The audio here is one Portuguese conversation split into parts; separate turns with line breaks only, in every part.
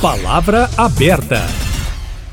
Palavra aberta.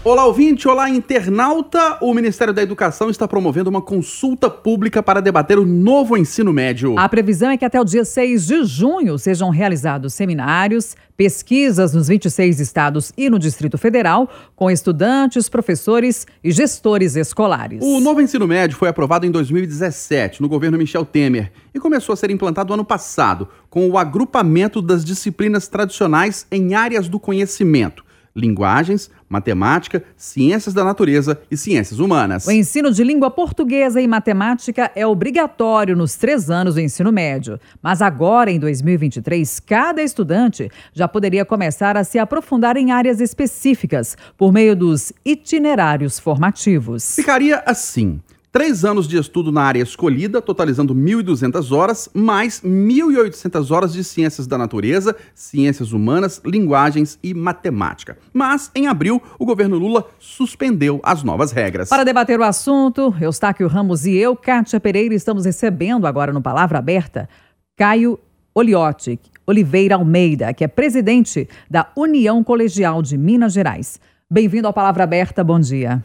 Olá, ouvinte, olá, internauta. O Ministério da Educação está promovendo uma consulta pública para debater o novo ensino médio.
A previsão é que até o dia 6 de junho sejam realizados seminários, pesquisas nos 26 estados e no Distrito Federal, com estudantes, professores e gestores escolares.
O novo ensino médio foi aprovado em 2017, no governo Michel Temer, e começou a ser implantado ano passado, com o agrupamento das disciplinas tradicionais em áreas do conhecimento linguagens, matemática, ciências da natureza e ciências humanas.
O ensino de língua portuguesa e matemática é obrigatório nos três anos do ensino médio. Mas agora, em 2023, cada estudante já poderia começar a se aprofundar em áreas específicas por meio dos itinerários formativos.
Ficaria assim. Três anos de estudo na área escolhida, totalizando 1.200 horas, mais 1.800 horas de ciências da natureza, ciências humanas, linguagens e matemática. Mas, em abril, o governo Lula suspendeu as novas regras.
Para debater o assunto, Eustáquio Ramos e eu, Kátia Pereira, estamos recebendo agora no Palavra Aberta Caio Oliotti Oliveira Almeida, que é presidente da União Colegial de Minas Gerais. Bem-vindo ao Palavra Aberta, bom dia.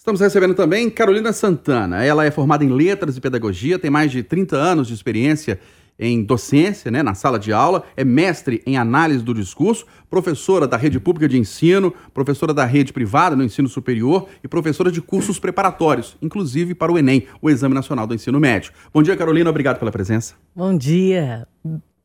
Estamos recebendo também Carolina Santana. Ela é formada em Letras e Pedagogia, tem mais de 30 anos de experiência em docência, né, na sala de aula, é mestre em análise do discurso, professora da rede pública de ensino, professora da rede privada no ensino superior e professora de cursos preparatórios, inclusive para o Enem, o Exame Nacional do Ensino Médio. Bom dia, Carolina, obrigado pela presença.
Bom dia.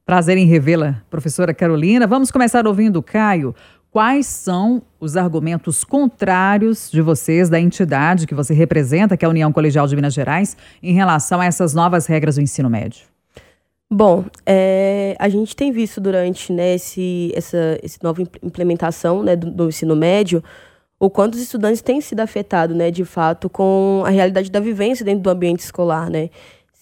Prazer em revê-la, professora Carolina. Vamos começar ouvindo o Caio. Quais são os argumentos contrários de vocês, da entidade que você representa, que é a União Colegial de Minas Gerais, em relação a essas novas regras do ensino médio?
Bom, é, a gente tem visto durante né, esse, essa, essa nova implementação né, do, do, ensino médio o quanto os estudantes têm sido afetados, né, de fato, com a realidade da vivência dentro do ambiente escolar, né?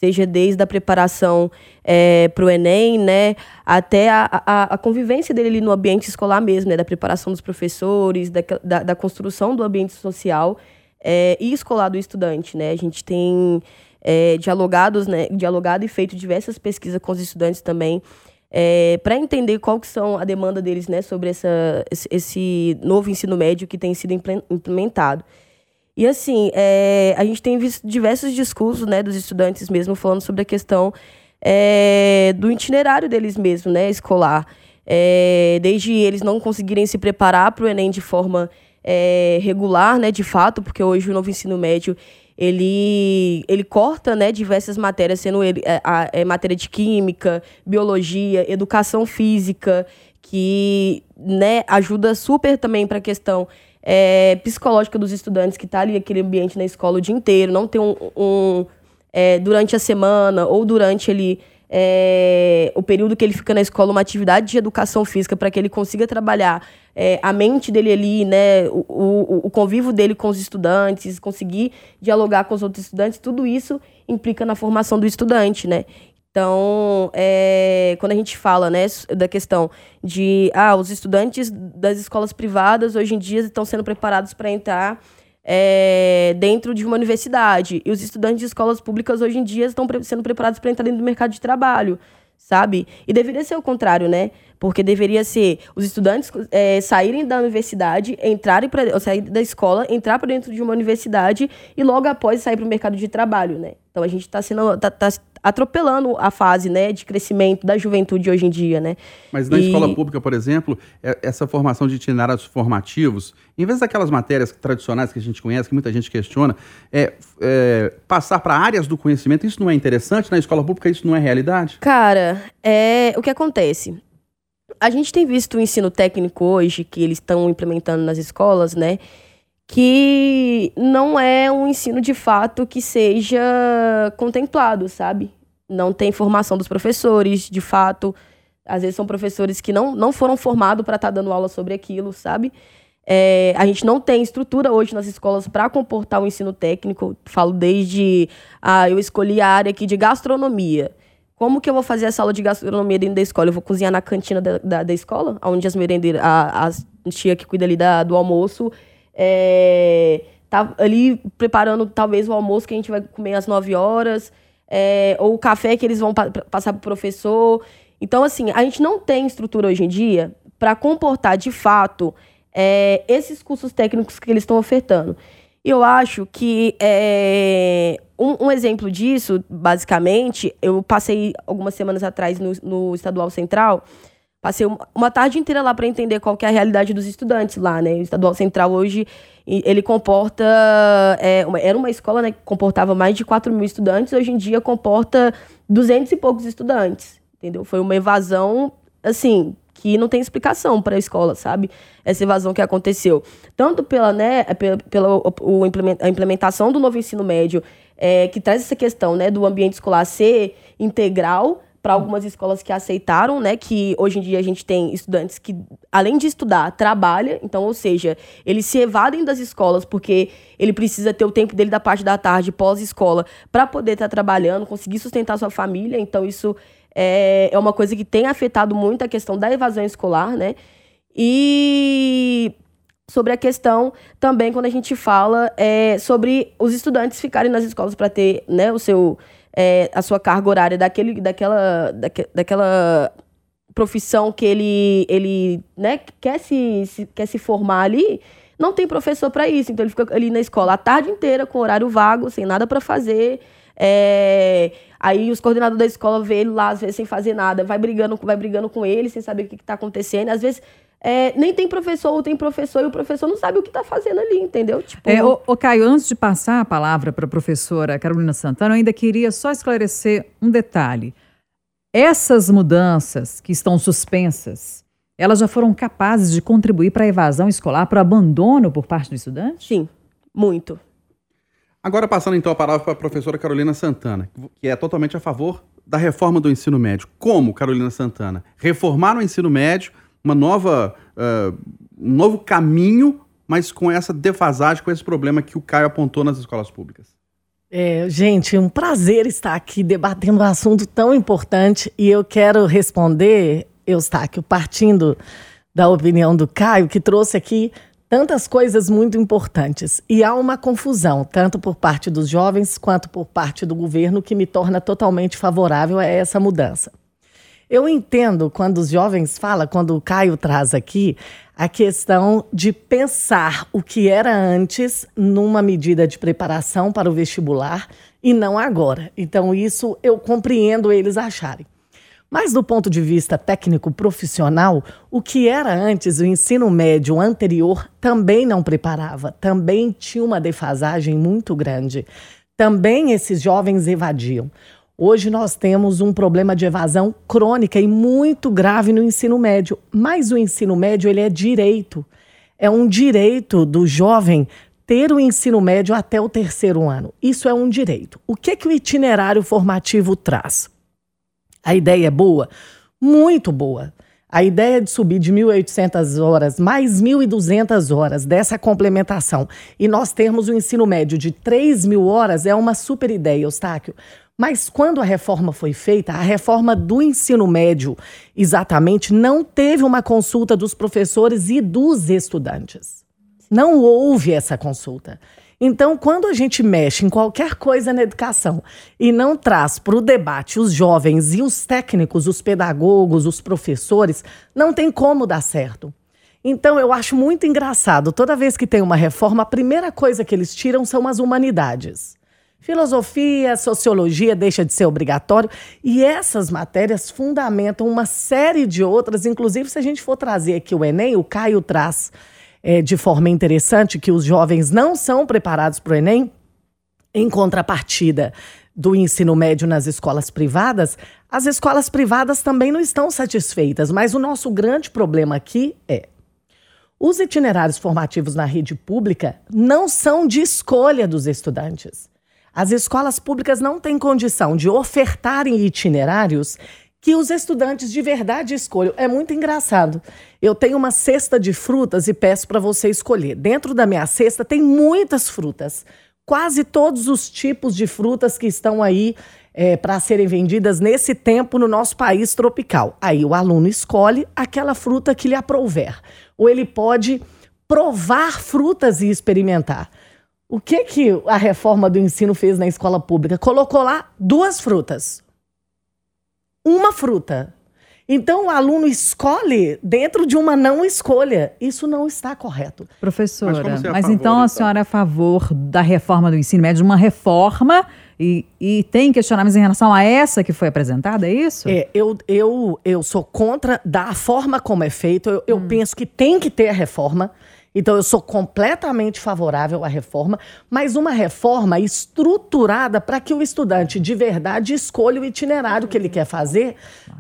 Seja desde a preparação é, para o Enem, né, até a, a, a, convivência dele ali no ambiente escolar mesmo, né, da preparação dos professores, da, da, da construção do ambiente social é, e escolar do estudante, né. A gente tem é, dialogados, né, dialogado e feito diversas pesquisas com os estudantes também, é, para entender qual que são a demanda deles, né, sobre essa, esse novo ensino médio que tem sido implementado. E assim, é, a gente tem visto diversos discursos né, dos estudantes mesmo falando sobre a questão é, do itinerário deles mesmo, né, escolar. É, desde eles não conseguirem se preparar para o Enem de forma é, regular, né, de fato, porque hoje o novo ensino médio ele, ele corta né, diversas matérias, sendo ele, é, a, a, é, matéria de química, biologia, educação física, que né, ajuda super também para a questão é, psicológica dos estudantes, que está ali aquele ambiente na escola o dia inteiro, não ter um. um é, durante a semana ou durante ele, é, o período que ele fica na escola, uma atividade de educação física para que ele consiga trabalhar é, a mente dele ali, né, o, o, o, convívio dele com os estudantes, conseguir dialogar com os outros estudantes, tudo isso implica na formação do estudante, né? Então, é, quando a gente fala né, da questão de ah, os estudantes das escolas privadas hoje em dia estão sendo preparados para entrar é, dentro de uma universidade, e os estudantes de escolas públicas hoje em dia estão sendo preparados para entrar dentro do mercado de trabalho, sabe? E deveria ser o contrário, né? Porque deveria ser os estudantes é, saírem da universidade, entrarem para sair da escola, entrar para dentro de uma universidade e logo após sair para o mercado de trabalho, né? Então a gente está sendo tá, tá atropelando a fase, né, de crescimento da juventude hoje em dia, né?
Mas na e... escola pública, por exemplo, é, essa formação de itinerários formativos, em vez daquelas matérias tradicionais que a gente conhece, que muita gente questiona, é, é passar para áreas do conhecimento, isso não é interessante na escola pública? Isso não é realidade?
Cara, é o que acontece a gente tem visto o ensino técnico hoje, que eles estão implementando nas escolas, né? Que não é um ensino de fato que seja contemplado, sabe? Não tem formação dos professores, de fato. Às vezes são professores que não, não foram formados para estar tá dando aula sobre aquilo, sabe? É, a gente não tem estrutura hoje nas escolas para comportar o ensino técnico. Falo desde. Ah, eu escolhi a área aqui de gastronomia. Como que eu vou fazer essa aula de gastronomia dentro da escola? Eu vou cozinhar na cantina da, da, da escola, onde as merendeiras, a, a tia que cuida ali da, do almoço, é, tá ali preparando talvez o almoço que a gente vai comer às 9 horas, é, ou o café que eles vão pa passar pro professor. Então, assim, a gente não tem estrutura hoje em dia para comportar de fato é, esses cursos técnicos que eles estão ofertando. E eu acho que é, um, um, exemplo disso, basicamente, eu passei algumas semanas atrás no, no Estadual Central, passei uma, tarde inteira lá para entender qual que é a realidade dos estudantes lá, né? O Estadual Central hoje, ele comporta... É, uma, era uma escola né, que comportava mais de 4 mil estudantes, hoje em dia comporta 200 e poucos estudantes, entendeu? Foi uma evasão, assim, que não tem explicação para a escola, sabe? Essa evasão que aconteceu. Tanto pela, né, é, pela, pela o, a implementação do novo ensino médio, é, que traz essa questão né, do ambiente escolar ser integral, para algumas escolas que aceitaram, né, que hoje em dia a gente tem estudantes que, além de estudar, trabalha, então, ou seja, eles se evadem das escolas porque ele precisa ter o tempo dele da parte da tarde, pós-escola, para poder estar tá trabalhando, conseguir sustentar sua família, então isso é, é uma coisa que tem afetado muito a questão da evasão escolar, né? E sobre a questão também quando a gente fala é, sobre os estudantes ficarem nas escolas para ter né, o seu, é, a sua carga horária daquele, daquela, daque, daquela profissão que ele, ele né, quer, se, se, quer se formar ali, não tem professor para isso. Então ele fica ali na escola a tarde inteira com horário vago, sem nada para fazer. É, aí os coordenadores da escola vê ele lá, às vezes, sem fazer nada, vai brigando, vai brigando com ele, sem saber o que está acontecendo. Às vezes, é, nem tem professor ou tem professor e o professor não sabe o que está fazendo ali, entendeu?
Tipo... É, o, o Caio, antes de passar a palavra para a professora Carolina Santana, eu ainda queria só esclarecer um detalhe. Essas mudanças que estão suspensas, elas já foram capazes de contribuir para a evasão escolar, para o abandono por parte do estudante?
Sim, muito.
Agora, passando então a palavra para a professora Carolina Santana, que é totalmente a favor da reforma do ensino médio. Como, Carolina Santana? Reformar o ensino médio, uma nova, uh, um novo caminho, mas com essa defasagem, com esse problema que o Caio apontou nas escolas públicas.
É, gente, um prazer estar aqui debatendo um assunto tão importante e eu quero responder, Eustáquio, partindo da opinião do Caio, que trouxe aqui tantas coisas muito importantes. E há uma confusão, tanto por parte dos jovens quanto por parte do governo, que me torna totalmente favorável a essa mudança. Eu entendo quando os jovens falam, quando o Caio traz aqui, a questão de pensar o que era antes numa medida de preparação para o vestibular e não agora. Então, isso eu compreendo eles acharem. Mas do ponto de vista técnico profissional, o que era antes o ensino médio anterior também não preparava, também tinha uma defasagem muito grande. Também esses jovens evadiam. Hoje nós temos um problema de evasão crônica e muito grave no ensino médio, mas o ensino médio ele é direito. É um direito do jovem ter o ensino médio até o terceiro ano. Isso é um direito. O que que o itinerário formativo traz? A ideia é boa? Muito boa. A ideia de subir de 1.800 horas mais 1.200 horas dessa complementação e nós termos um ensino médio de 3 mil horas é uma super ideia, Eustáquio. Mas quando a reforma foi feita, a reforma do ensino médio, exatamente, não teve uma consulta dos professores e dos estudantes. Não houve essa consulta. Então, quando a gente mexe em qualquer coisa na educação e não traz para o debate os jovens e os técnicos, os pedagogos, os professores, não tem como dar certo. Então, eu acho muito engraçado, toda vez que tem uma reforma, a primeira coisa que eles tiram são as humanidades. Filosofia, sociologia deixa de ser obrigatório e essas matérias fundamentam uma série de outras, inclusive se a gente for trazer aqui o Enem, o Caio traz é, de forma interessante que os jovens não são preparados para o Enem, em contrapartida do ensino médio nas escolas privadas, as escolas privadas também não estão satisfeitas. Mas o nosso grande problema aqui é. Os itinerários formativos na rede pública não são de escolha dos estudantes. As escolas públicas não têm condição de ofertarem itinerários que os estudantes de verdade escolham. É muito engraçado. Eu tenho uma cesta de frutas e peço para você escolher. Dentro da minha cesta tem muitas frutas. Quase todos os tipos de frutas que estão aí é, para serem vendidas nesse tempo no nosso país tropical. Aí o aluno escolhe aquela fruta que lhe aprouver. Ou ele pode provar frutas e experimentar. O que, que a reforma do ensino fez na escola pública? Colocou lá duas frutas uma fruta. Então o aluno escolhe dentro de uma não escolha. Isso não está correto.
Professora,
Mas é
mas
favor,
então a
então?
senhora é a favor da reforma do ensino médio, uma reforma, e, e tem questionamentos em relação a essa que foi apresentada, é isso?
É, eu, eu, eu sou contra da forma como é feito. Eu,
Hum.
eu penso que tem que ter a reforma. Então, eu sou completamente favorável à reforma, mas uma reforma estruturada para que o estudante de verdade escolha o itinerário que ele quer fazer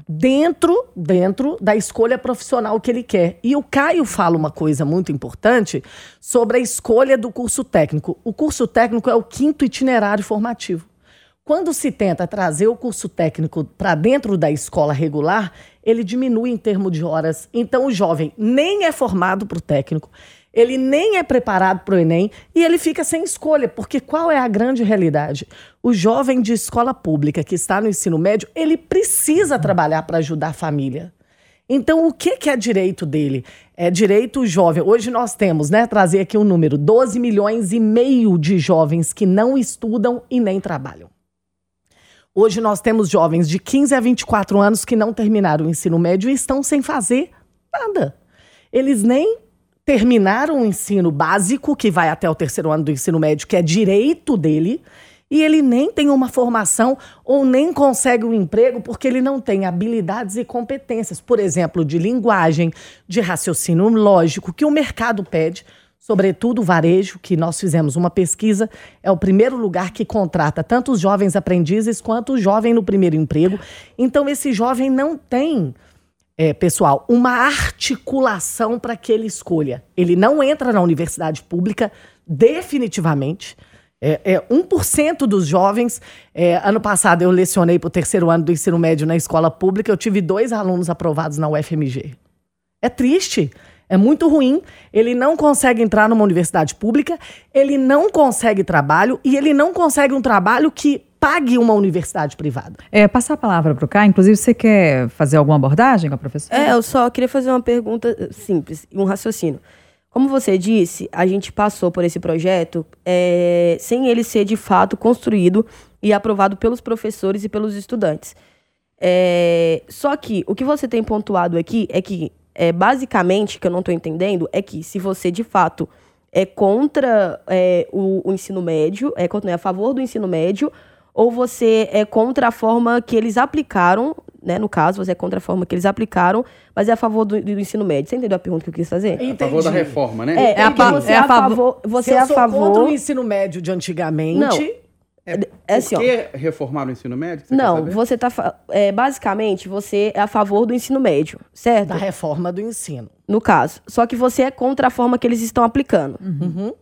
dentro, dentro da escolha profissional que ele quer. E o Caio fala uma coisa muito importante sobre a escolha do curso técnico. O curso técnico é o quinto itinerário formativo. Quando se tenta trazer o curso técnico para dentro da escola regular, ele diminui em termos de horas. Então, o jovem nem é formado para o técnico, ele nem é preparado para o Enem e ele fica sem escolha, porque qual é a grande realidade? O jovem de escola pública que está no ensino médio, ele precisa trabalhar para ajudar a família. Então, o que, que é direito dele? É direito jovem. Hoje nós temos, né, trazer aqui um número, 12 milhões e meio de jovens que não estudam e nem trabalham. Hoje nós temos jovens de 15 a 24 anos que não terminaram o ensino médio e estão sem fazer nada. Eles nem terminaram o ensino básico, que vai até o terceiro ano do ensino médio, que é direito dele, e ele nem tem uma formação ou nem consegue um emprego porque ele não tem habilidades e competências, por exemplo, de linguagem, de raciocínio lógico, que o mercado pede sobretudo o varejo, que nós fizemos uma pesquisa, é o primeiro lugar que contrata tanto os jovens aprendizes quanto o jovem no primeiro emprego. Então, esse jovem não tem, é, pessoal, uma articulação para que ele escolha. Ele não entra na universidade pública, definitivamente. É, é 1% dos jovens. é, ano passado eu lecionei para o terceiro ano do ensino médio na escola pública, eu tive dois alunos aprovados na UFMG. É triste. É muito ruim. Ele não consegue entrar numa universidade pública, ele não consegue trabalho e ele não consegue um trabalho que pague uma universidade privada.
É, passar a palavra para o Caio, inclusive você quer fazer alguma abordagem com a professora?
É, eu só queria fazer uma pergunta eh, simples, um raciocínio. Como você disse, a gente passou por esse projeto é, sem ele ser de fato construído e aprovado pelos professores e pelos estudantes. É, só que o que você tem pontuado aqui é que, é, basicamente, que eu não estou entendendo, é que se você de fato é contra é, o, o ensino médio, é, contra- é a favor do ensino médio, ou você é contra a forma que eles aplicaram, né? No caso, você é contra a forma que eles aplicaram, mas é a favor do, do ensino médio. Você entendeu a pergunta que eu quis fazer?
A favor da reforma, né?
É,
É a
que
pa-
você
é
é
a favor-
favor. Você
Se
é
eu
a
sou contra o
favor.
ensino médio de antigamente.
Não. É assim, ó.
Por que reformar o ensino médio? Você
Não,
saber?
você tá. É, basicamente, você é a favor do ensino médio, certo?
Da reforma do ensino.
No caso. Só que você é contra a forma que eles estão aplicando.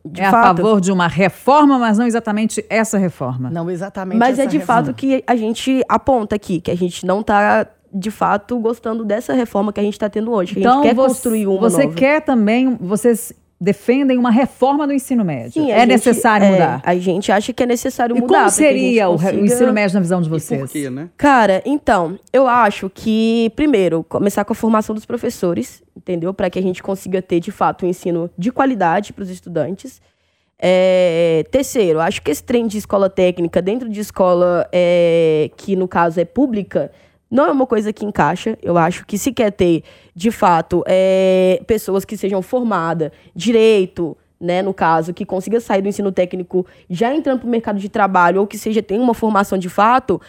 De
é a
fato.
favor de uma reforma, mas não exatamente essa reforma.
Não exatamente
Mas é de
reforma.
fato que a gente aponta aqui, que a gente não tá, de fato, gostando dessa reforma que a gente tá tendo hoje. Que a gente quer
você,
construir uma
você
nova.
quer também, vocês defendem uma reforma do ensino médio.
Sim,
é
gente-
necessário
é,
mudar.
A gente acha que é necessário
E
mudar.
como seria o, re- o
consiga-
ensino médio na visão de
E
vocês?
por quê, né?
Cara, então, eu acho que, primeiro, começar com a formação dos professores, entendeu? Para que a gente consiga ter, de fato, um ensino de qualidade para os estudantes. É, terceiro, acho que esse trem de escola técnica dentro de escola é, que, no caso, é pública, não é uma coisa que encaixa. Eu acho que se quer ter, de fato, é, pessoas que sejam formadas, direito, né, no caso, que consiga sair do ensino técnico já entrando para o mercado de trabalho, ou que seja, tenha uma formação de fato,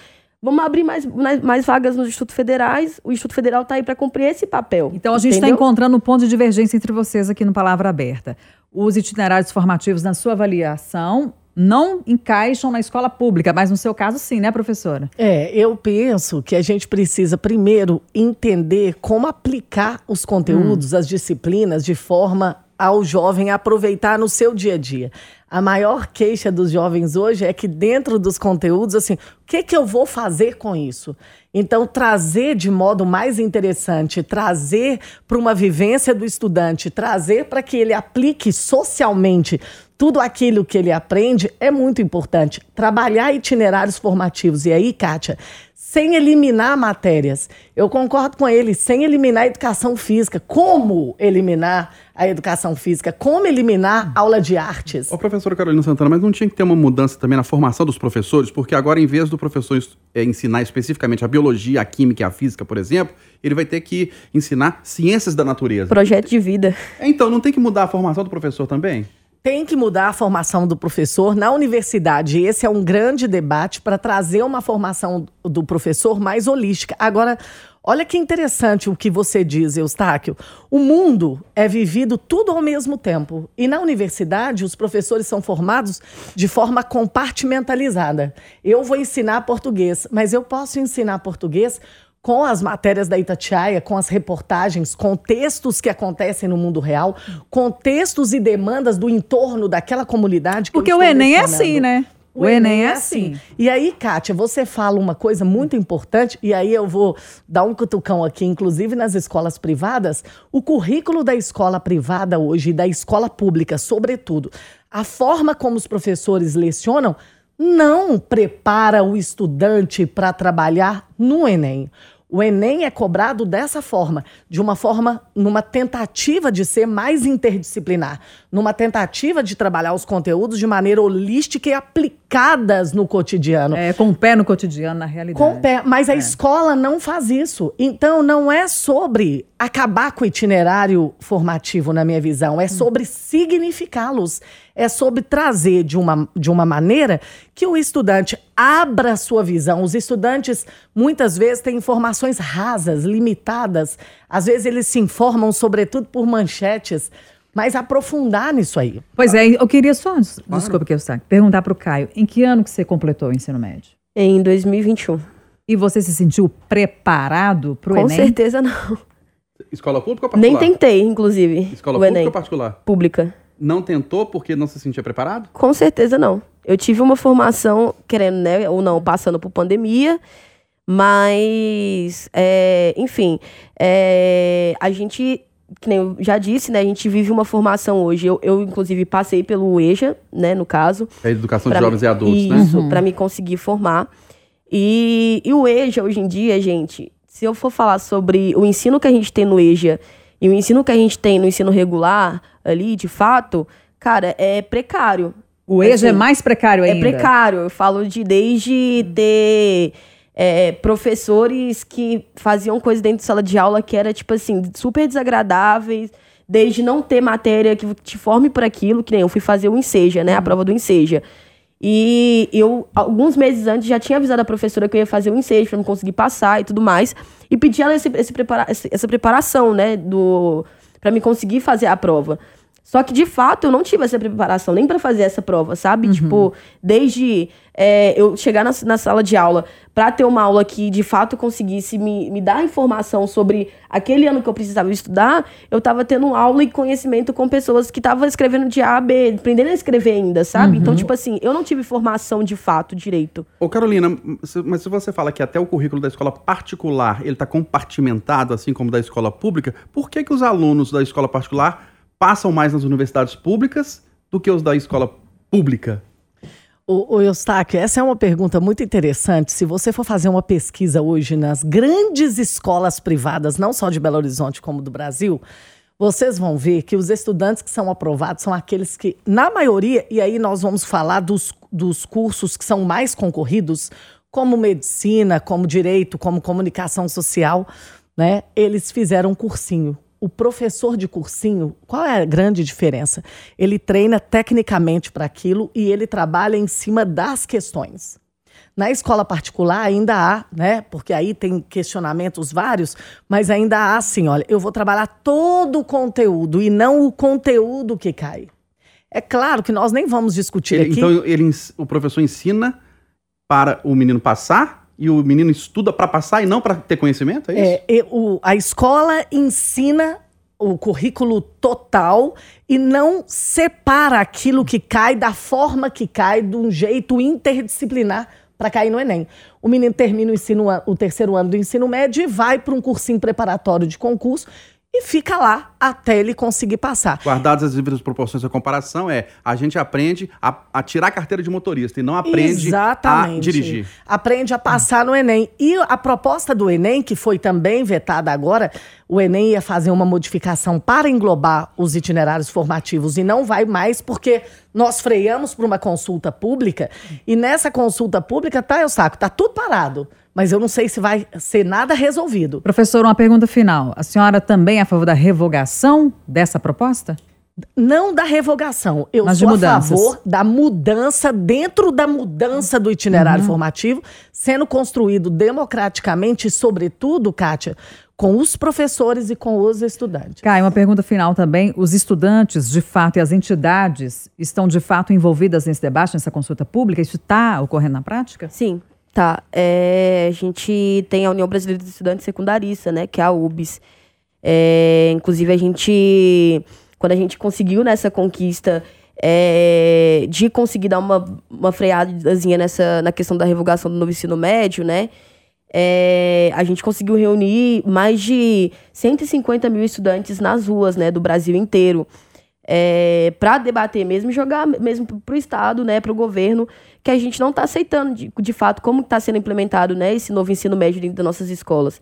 vamos abrir mais, mais, mais vagas nos institutos federais. O Instituto Federal está aí para cumprir esse papel.
Então a gente está encontrando um ponto de divergência entre vocês aqui no Palavra Aberta. Os itinerários formativos, na sua avaliação, não encaixam na escola pública, mas no seu caso, sim, né, professora?
É, eu penso que a gente precisa primeiro entender como aplicar os conteúdos, as disciplinas, de forma ao jovem aproveitar no seu dia a dia. A maior queixa dos jovens hoje é que dentro dos conteúdos, assim, o que, que eu vou fazer com isso? Então, trazer de modo mais interessante, trazer para uma vivência do estudante, trazer para que ele aplique socialmente tudo aquilo que ele aprende é muito importante. Trabalhar itinerários formativos. E aí, Kátia, sem eliminar matérias. Eu concordo com ele, sem eliminar a educação física. Como eliminar a educação física? Como eliminar aula de artes?
Ô, professora Carolina Santana, mas não tinha que ter uma mudança também na formação dos professores? Porque agora, em vez do professor é, ensinar especificamente a biologia, a química e a física, por exemplo, ele vai ter que ensinar ciências da natureza.
Projeto de vida.
Então, não tem que mudar a formação do professor também?
Tem que mudar a formação do professor na universidade. Esse é um grande debate para trazer uma formação do professor mais holística. Agora, olha que interessante o que você diz, Eustáquio. O mundo é vivido tudo ao mesmo tempo. E na universidade, os professores são formados de forma compartimentalizada. Eu vou ensinar português, mas eu posso ensinar português com as matérias da Itatiaia, com as reportagens, com textos que acontecem no mundo real, com textos e demandas do entorno daquela comunidade.
Porque o Enem é assim, né? O, o Enem, Enem é, é assim. assim.
E aí, Kátia, você fala uma coisa muito importante, e aí eu vou dar um cutucão aqui, inclusive nas escolas privadas. O currículo da escola privada hoje da escola pública, sobretudo, a forma como os professores lecionam não prepara o estudante para trabalhar no Enem. O Enem é cobrado dessa forma, de uma forma, numa tentativa de ser mais interdisciplinar, numa tentativa de trabalhar os conteúdos de maneira holística e aplicadas no cotidiano.
É, com o pé no cotidiano, na realidade.
Com o pé, mas a é. escola não faz isso. Então, não é sobre acabar com o itinerário formativo, na minha visão, é sobre significá-los é sobre trazer de uma, de uma maneira que o estudante abra a sua visão. Os estudantes muitas vezes têm informações rasas, limitadas. Às vezes eles se informam, sobretudo, por manchetes. Mas aprofundar nisso aí.
Pois é, eu queria só, desculpa que eu saio, perguntar para o Caio, em que ano que você completou o ensino médio?
Em 2021.
E você se sentiu preparado para o Enem?
Com certeza não.
Escola pública ou particular?
Nem tentei, inclusive.
Escola pública Enem. ou particular?
Pública.
Não tentou porque não se sentia preparado?
Com certeza não. Eu tive uma formação, querendo, né, ou não, passando por pandemia, mas, é, enfim, é, a gente, que nem eu já disse, né, a gente vive uma formação hoje. Eu, eu inclusive, passei pelo EJA, né, no caso.
É a educação de jovens me, e adultos,
isso,
né?
Isso, uhum. para me conseguir formar. E, e o EJA, hoje em dia, gente, se eu for falar sobre o ensino que a gente tem no EJA e o ensino que a gente tem no ensino regular, ali, de fato, cara, é precário.
O EJA é assim, é mais precário ainda?
É precário. Eu falo de desde ter é, professores que faziam coisas dentro de sala de aula que era, tipo assim, super desagradáveis, desde não ter matéria que te forme por aquilo, que nem eu fui fazer o Enseja, né? A prova do Enseja. E eu, alguns meses antes, já tinha avisado a professora que eu ia fazer o ensejo para não conseguir passar e tudo mais. E pedi ela esse, esse prepara essa preparação, né, do para me conseguir fazer a prova. Só que, de fato, eu não tive essa preparação nem para fazer essa prova, sabe? Uhum. Tipo, desde é, eu chegar na, na, sala de aula para ter uma aula que, de fato, conseguisse me, me dar informação sobre aquele ano que eu precisava estudar, eu tava tendo aula e conhecimento com pessoas que estavam escrevendo de A a B, aprendendo a escrever ainda, sabe? Então, uhum. Então, tipo assim, eu não tive formação de fato, direito.
Ô, Carolina, mas se você fala que até o currículo da escola particular, ele tá compartimentado, assim como da escola pública, por que que os alunos da escola particular passam mais nas universidades públicas do que os da escola pública?
O, o Eustáquio, essa é uma pergunta muito interessante. Se você for fazer uma pesquisa hoje nas grandes escolas privadas, não só de Belo Horizonte como do Brasil, vocês vão ver que os estudantes que são aprovados são aqueles que, na maioria, e aí nós vamos falar dos, dos cursos que são mais concorridos, como medicina, como direito, como comunicação social, né? Eles fizeram um cursinho o professor de cursinho, qual é a grande diferença? Ele treina tecnicamente para aquilo e ele trabalha em cima das questões. Na escola particular ainda há, né? Porque aí tem questionamentos vários, mas ainda há assim, olha, eu vou trabalhar todo o conteúdo e não o conteúdo que cai. É claro que nós nem vamos discutir
ele,
aqui.
Então ele, o professor ensina para o menino passar e o menino estuda para passar e não para ter conhecimento? É isso?
É, o, a escola ensina o currículo total e não separa aquilo que cai da forma que cai, de um jeito interdisciplinar para cair no Enem. O menino termina o, ensino, o terceiro ano do ensino médio e vai para um cursinho preparatório de concurso e fica lá até ele conseguir passar.
Guardadas as devidas proporções da comparação, é a gente aprende a, a tirar a carteira de motorista e não aprende
Exatamente.
a dirigir.
Aprende a passar no Enem. E a proposta do Enem, que foi também vetada agora, o Enem ia fazer uma modificação para englobar os itinerários formativos e não vai mais porque nós freamos para uma consulta pública e nessa consulta pública, tá, Eustáquio, tá tudo parado mas eu não sei se vai ser nada resolvido.
Professor, uma pergunta final. A senhora também é a favor da revogação dessa proposta?
Não da revogação. Eu
Mas
sou a favor da mudança dentro da mudança do itinerário formativo, sendo construído democraticamente e, sobretudo, Kátia, com os professores e com os estudantes.
Caio, uma pergunta final também. Os estudantes, de fato, e as entidades estão, de fato, envolvidas nesse debate, nessa consulta pública? Isso está ocorrendo na prática?
Sim, tá. É, a gente tem a União Brasileira de Estudantes Secundaristas, né? Que é a UBS. É, inclusive, a gente, quando a gente conseguiu nessa conquista é, de conseguir dar uma, uma freadazinha nessa, na questão da revogação do novo ensino médio, né? É, a gente conseguiu reunir mais de 150 mil estudantes nas ruas, né, do Brasil inteiro, é, para debater mesmo, jogar mesmo para o Estado, né, para o governo, que a gente não está aceitando de, de fato como está sendo implementado, né, esse novo ensino médio dentro das nossas escolas.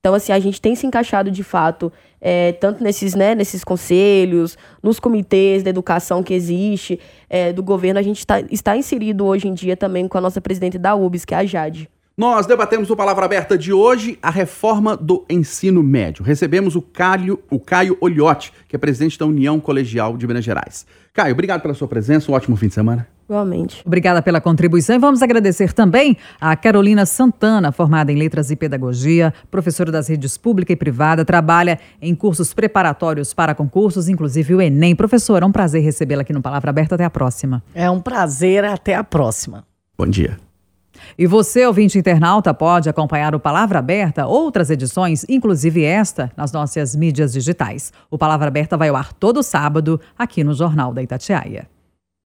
Então, assim, a gente tem se encaixado de fato, é, tanto nesses, né, nesses conselhos, nos comitês da educação que existe, é, do governo, a gente tá, está inserido hoje em dia também com a nossa presidente da UBS, que é a Jade.
Nós debatemos o Palavra Aberta de hoje, a reforma do ensino médio. Recebemos o Caio, o Caio Olhotti, que é presidente da União Colegial de Minas Gerais. Caio, obrigado pela sua presença, um ótimo fim de semana.
Igualmente.
Obrigada pela contribuição e vamos agradecer também a Carolina Santana, formada em Letras e Pedagogia, professora das redes pública e privada, trabalha em cursos preparatórios para concursos, inclusive o Enem. Professora, é um prazer recebê-la aqui no Palavra Aberta. Até a próxima.
É um prazer, até a próxima.
Bom dia.
E você, ouvinte internauta, pode acompanhar o Palavra Aberta, outras edições, inclusive esta, nas nossas mídias digitais. O Palavra Aberta vai ao ar todo sábado, aqui no Jornal da Itatiaia.